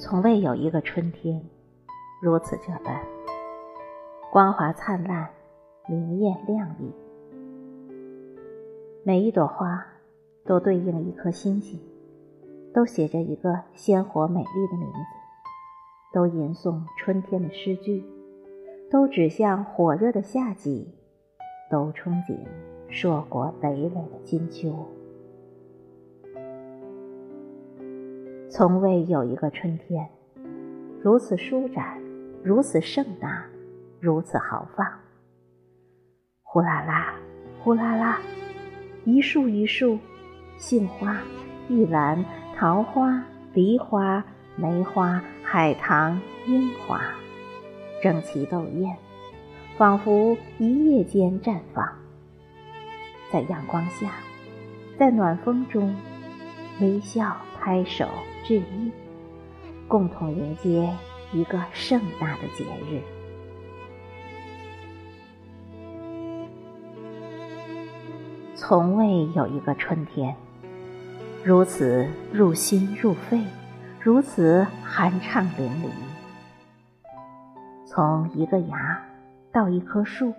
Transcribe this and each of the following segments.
从未有一个春天如此这般光华灿烂、明艳亮丽。每一朵花都对应一颗星星，都写着一个鲜活美丽的名字，都吟诵春天的诗句，都指向火热的夏季，都憧憬硕果累累的金秋。从未有一个春天如此舒展，如此盛大，如此豪放。呼啦啦，呼啦啦，一树一树，杏花、玉兰、桃花、梨花、梅花、海棠、樱花，争奇斗艳，仿佛一夜间绽放。在阳光下，在暖风中，微笑拍手。致意，共同迎接一个盛大的节日。从未有一个春天如此入心入肺，如此酣畅淋漓。从一个芽到一棵树，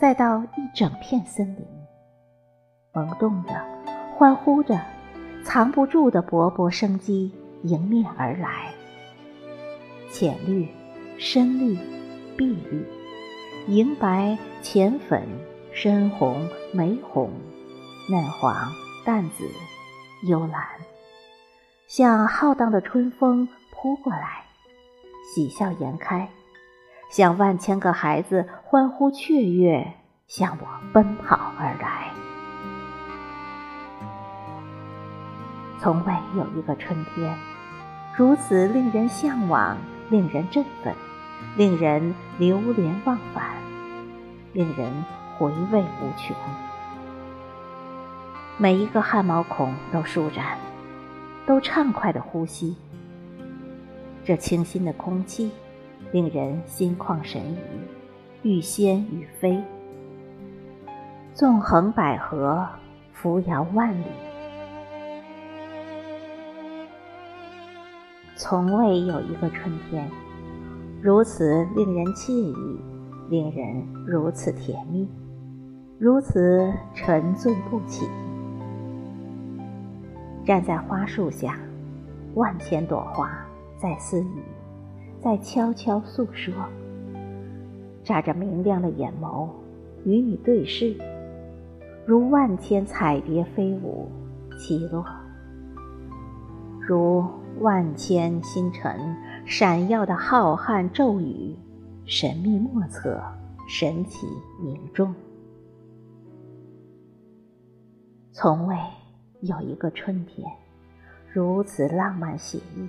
再到一整片森林，萌动着，欢呼着。藏不住的勃勃生机迎面而来，浅绿、深绿、碧绿、银白、浅粉、深红、玫红、嫩黄、淡紫、幽蓝，像浩荡的春风扑过来，喜笑颜开，像万千个孩子欢呼雀跃向我奔跑而来。从未有一个春天如此令人向往、令人振奋、令人流连忘返、令人回味无穷。每一个汗毛孔都舒展，都畅快的呼吸。这清新的空气令人心旷神怡，欲仙欲飞。纵横捭阖，扶摇万里。从未有一个春天如此令人惬意，令人如此甜蜜，如此沉醉不起。站在花树下，万千朵花在私语，在悄悄诉说。眨着明亮的眼眸与你对视，如万千彩蝶飞舞起落，如。万千星辰闪耀的浩瀚骤雨，神秘莫测，神奇凝重。从未有一个春天如此浪漫写意，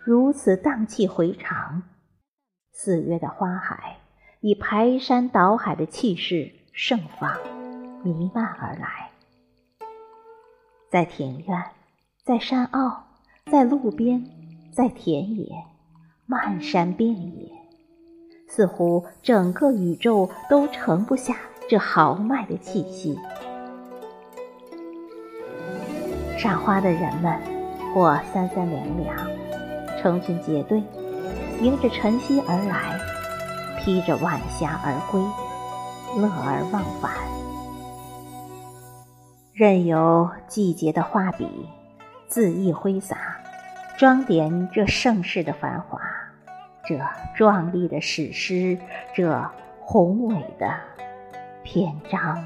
如此荡气回肠。四月的花海以排山倒海的气势盛放，弥漫而来，在庭院，在山坳。在路边，在田野，漫山遍野，似乎整个宇宙都盛不下这豪迈的气息。赏花的人们，或三三两两，成群结队，迎着晨曦而来，披着晚霞而归，乐而忘返，任由季节的画笔。恣意挥洒，装点这盛世的繁华，这壮丽的史诗，这宏伟的篇章。